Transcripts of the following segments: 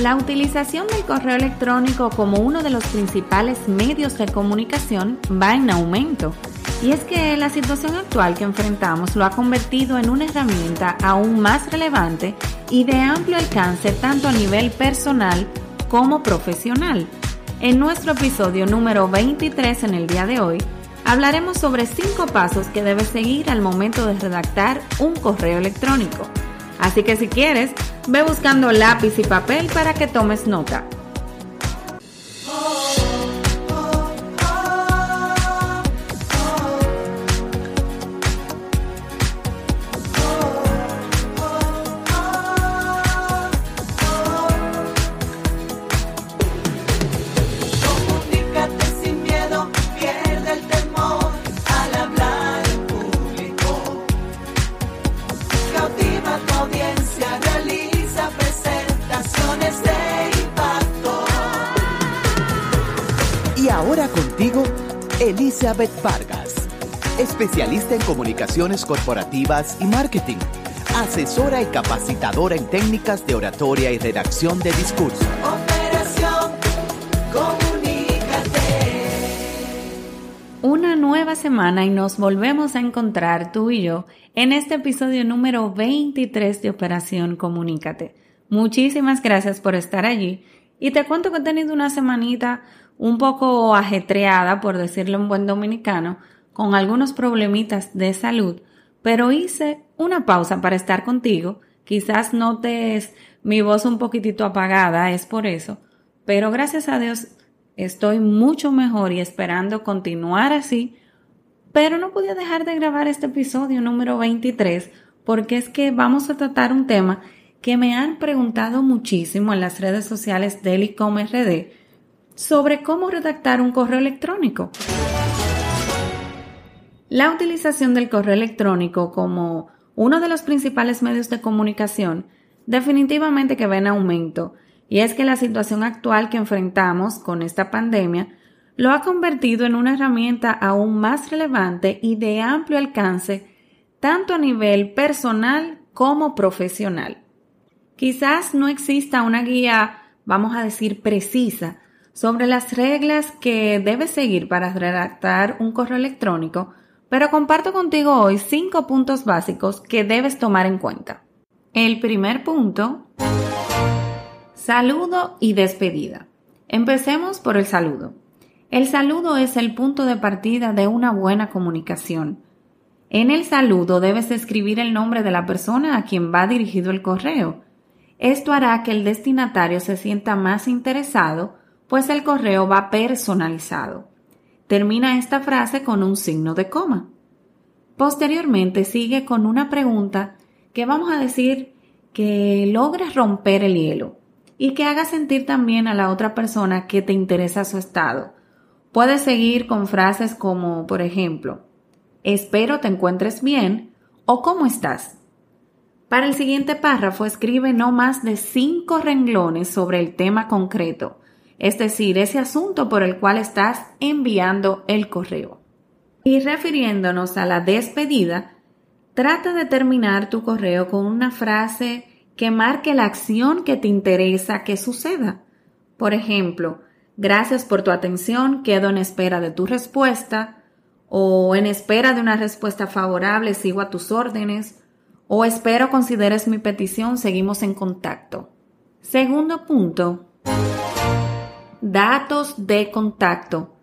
La utilización del correo electrónico como uno de los principales medios de comunicación va en aumento. Y es que la situación actual que enfrentamos lo ha convertido en una herramienta aún más relevante y de amplio alcance tanto a nivel personal como profesional. En nuestro episodio número 23 en el día de hoy, hablaremos sobre 5 pasos que debes seguir al momento de redactar un correo electrónico. Así que si quieres, ve buscando lápiz y papel para que tomes nota. Elizabeth Vargas, especialista en comunicaciones corporativas y marketing, asesora y capacitadora en técnicas de oratoria y redacción de discurso. Operación Comunícate. Una nueva semana y nos volvemos a encontrar tú y yo en este episodio número 23 de Operación Comunícate. Muchísimas gracias por estar allí y te cuento que he tenido una semanita un poco ajetreada, por decirlo en buen dominicano, con algunos problemitas de salud, pero hice una pausa para estar contigo. Quizás notes mi voz un poquitito apagada, es por eso, pero gracias a Dios estoy mucho mejor y esperando continuar así, pero no podía dejar de grabar este episodio número 23 porque es que vamos a tratar un tema que me han preguntado muchísimo en las redes sociales del ICOMRD sobre cómo redactar un correo electrónico. La utilización del correo electrónico como uno de los principales medios de comunicación definitivamente que va en aumento y es que la situación actual que enfrentamos con esta pandemia lo ha convertido en una herramienta aún más relevante y de amplio alcance tanto a nivel personal como profesional. Quizás no exista una guía, vamos a decir, precisa sobre las reglas que debes seguir para redactar un correo electrónico, pero comparto contigo hoy cinco puntos básicos que debes tomar en cuenta. El primer punto, saludo y despedida. Empecemos por el saludo. El saludo es el punto de partida de una buena comunicación. En el saludo debes escribir el nombre de la persona a quien va dirigido el correo. Esto hará que el destinatario se sienta más interesado pues el correo va personalizado. Termina esta frase con un signo de coma. Posteriormente sigue con una pregunta que vamos a decir que logres romper el hielo y que haga sentir también a la otra persona que te interesa su estado. Puedes seguir con frases como, por ejemplo, espero te encuentres bien o ¿cómo estás? Para el siguiente párrafo escribe no más de cinco renglones sobre el tema concreto es decir, ese asunto por el cual estás enviando el correo. Y refiriéndonos a la despedida, trata de terminar tu correo con una frase que marque la acción que te interesa que suceda. Por ejemplo, gracias por tu atención, quedo en espera de tu respuesta, o en espera de una respuesta favorable, sigo a tus órdenes, o espero consideres mi petición, seguimos en contacto. Segundo punto, Datos de contacto.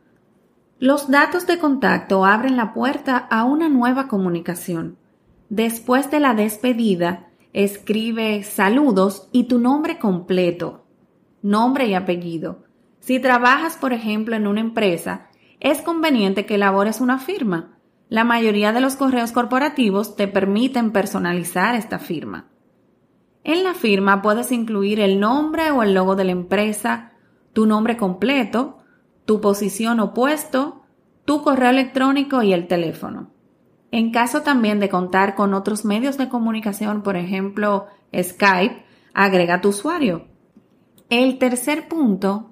Los datos de contacto abren la puerta a una nueva comunicación. Después de la despedida, escribe saludos y tu nombre completo, nombre y apellido. Si trabajas, por ejemplo, en una empresa, es conveniente que elabores una firma. La mayoría de los correos corporativos te permiten personalizar esta firma. En la firma puedes incluir el nombre o el logo de la empresa, tu nombre completo, tu posición o puesto, tu correo electrónico y el teléfono. En caso también de contar con otros medios de comunicación, por ejemplo Skype, agrega tu usuario. El tercer punto,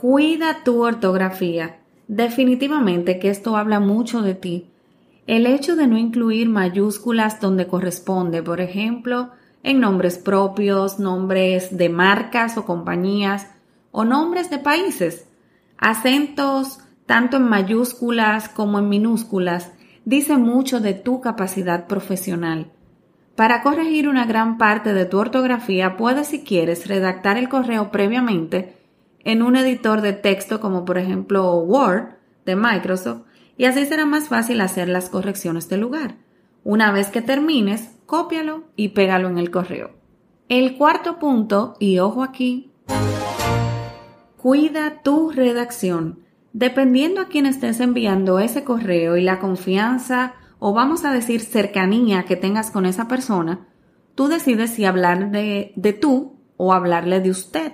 cuida tu ortografía. Definitivamente que esto habla mucho de ti. El hecho de no incluir mayúsculas donde corresponde, por ejemplo, en nombres propios, nombres de marcas o compañías o nombres de países. Acentos tanto en mayúsculas como en minúsculas dice mucho de tu capacidad profesional. Para corregir una gran parte de tu ortografía, puedes, si quieres, redactar el correo previamente en un editor de texto como por ejemplo Word de Microsoft y así será más fácil hacer las correcciones de lugar. Una vez que termines, cópialo y pégalo en el correo. El cuarto punto, y ojo aquí, cuida tu redacción. Dependiendo a quién estés enviando ese correo y la confianza o vamos a decir cercanía que tengas con esa persona, tú decides si hablar de, de tú o hablarle de usted.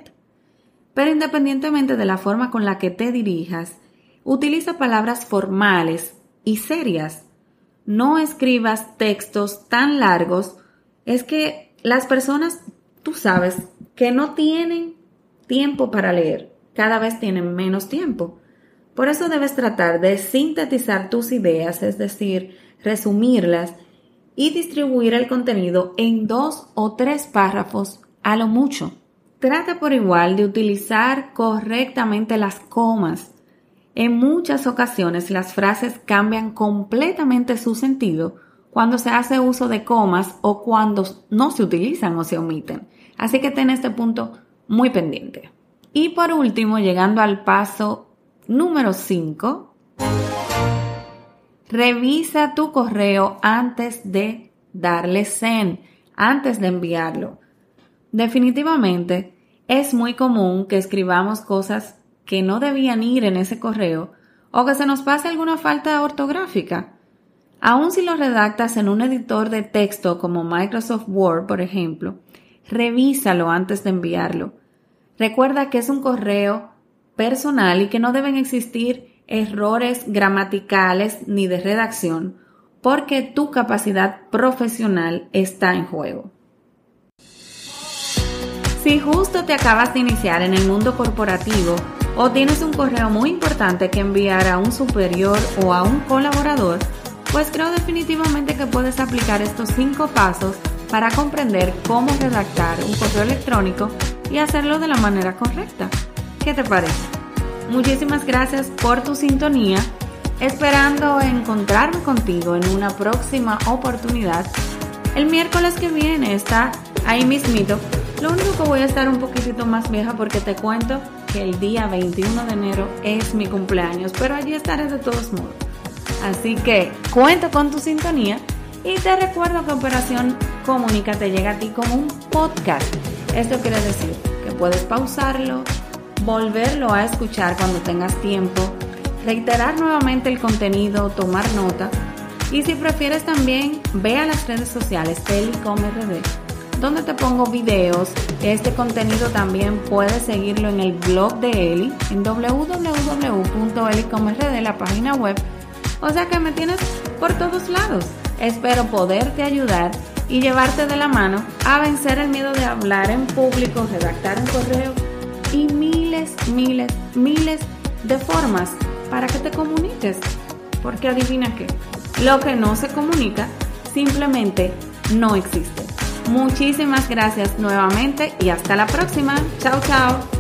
Pero independientemente de la forma con la que te dirijas, utiliza palabras formales y serias. No escribas textos tan largos. Es que las personas, tú sabes, que no tienen tiempo para leer, cada vez tienen menos tiempo. Por eso debes tratar de sintetizar tus ideas, es decir, resumirlas y distribuir el contenido en dos o tres párrafos a lo mucho. Trata por igual de utilizar correctamente las comas. En muchas ocasiones las frases cambian completamente su sentido cuando se hace uso de comas o cuando no se utilizan o se omiten. Así que ten este punto muy pendiente. Y por último, llegando al paso Número 5. Revisa tu correo antes de darle send, antes de enviarlo. Definitivamente es muy común que escribamos cosas que no debían ir en ese correo o que se nos pase alguna falta ortográfica. Aun si lo redactas en un editor de texto como Microsoft Word, por ejemplo, revísalo antes de enviarlo. Recuerda que es un correo personal y que no deben existir errores gramaticales ni de redacción porque tu capacidad profesional está en juego. Si justo te acabas de iniciar en el mundo corporativo o tienes un correo muy importante que enviar a un superior o a un colaborador, pues creo definitivamente que puedes aplicar estos cinco pasos para comprender cómo redactar un correo electrónico y hacerlo de la manera correcta. ¿Qué te parece? Muchísimas gracias por tu sintonía, esperando encontrarme contigo en una próxima oportunidad. El miércoles que viene está ahí mismito. Lo único que voy a estar un poquitito más vieja porque te cuento el día 21 de enero es mi cumpleaños, pero allí estaré de todos modos. Así que cuento con tu sintonía y te recuerdo que Operación Comunica te llega a ti como un podcast. Esto quiere decir que puedes pausarlo, volverlo a escuchar cuando tengas tiempo, reiterar nuevamente el contenido, tomar nota y si prefieres también ve a las redes sociales Telecom.rd donde te pongo videos. Este contenido también puedes seguirlo en el blog de Eli en www.elicomrd, la página web. O sea que me tienes por todos lados. Espero poderte ayudar y llevarte de la mano a vencer el miedo de hablar en público, redactar un correo y miles, miles, miles de formas para que te comuniques. Porque adivina qué, lo que no se comunica simplemente no existe. Muchísimas gracias nuevamente y hasta la próxima. Chao, chao.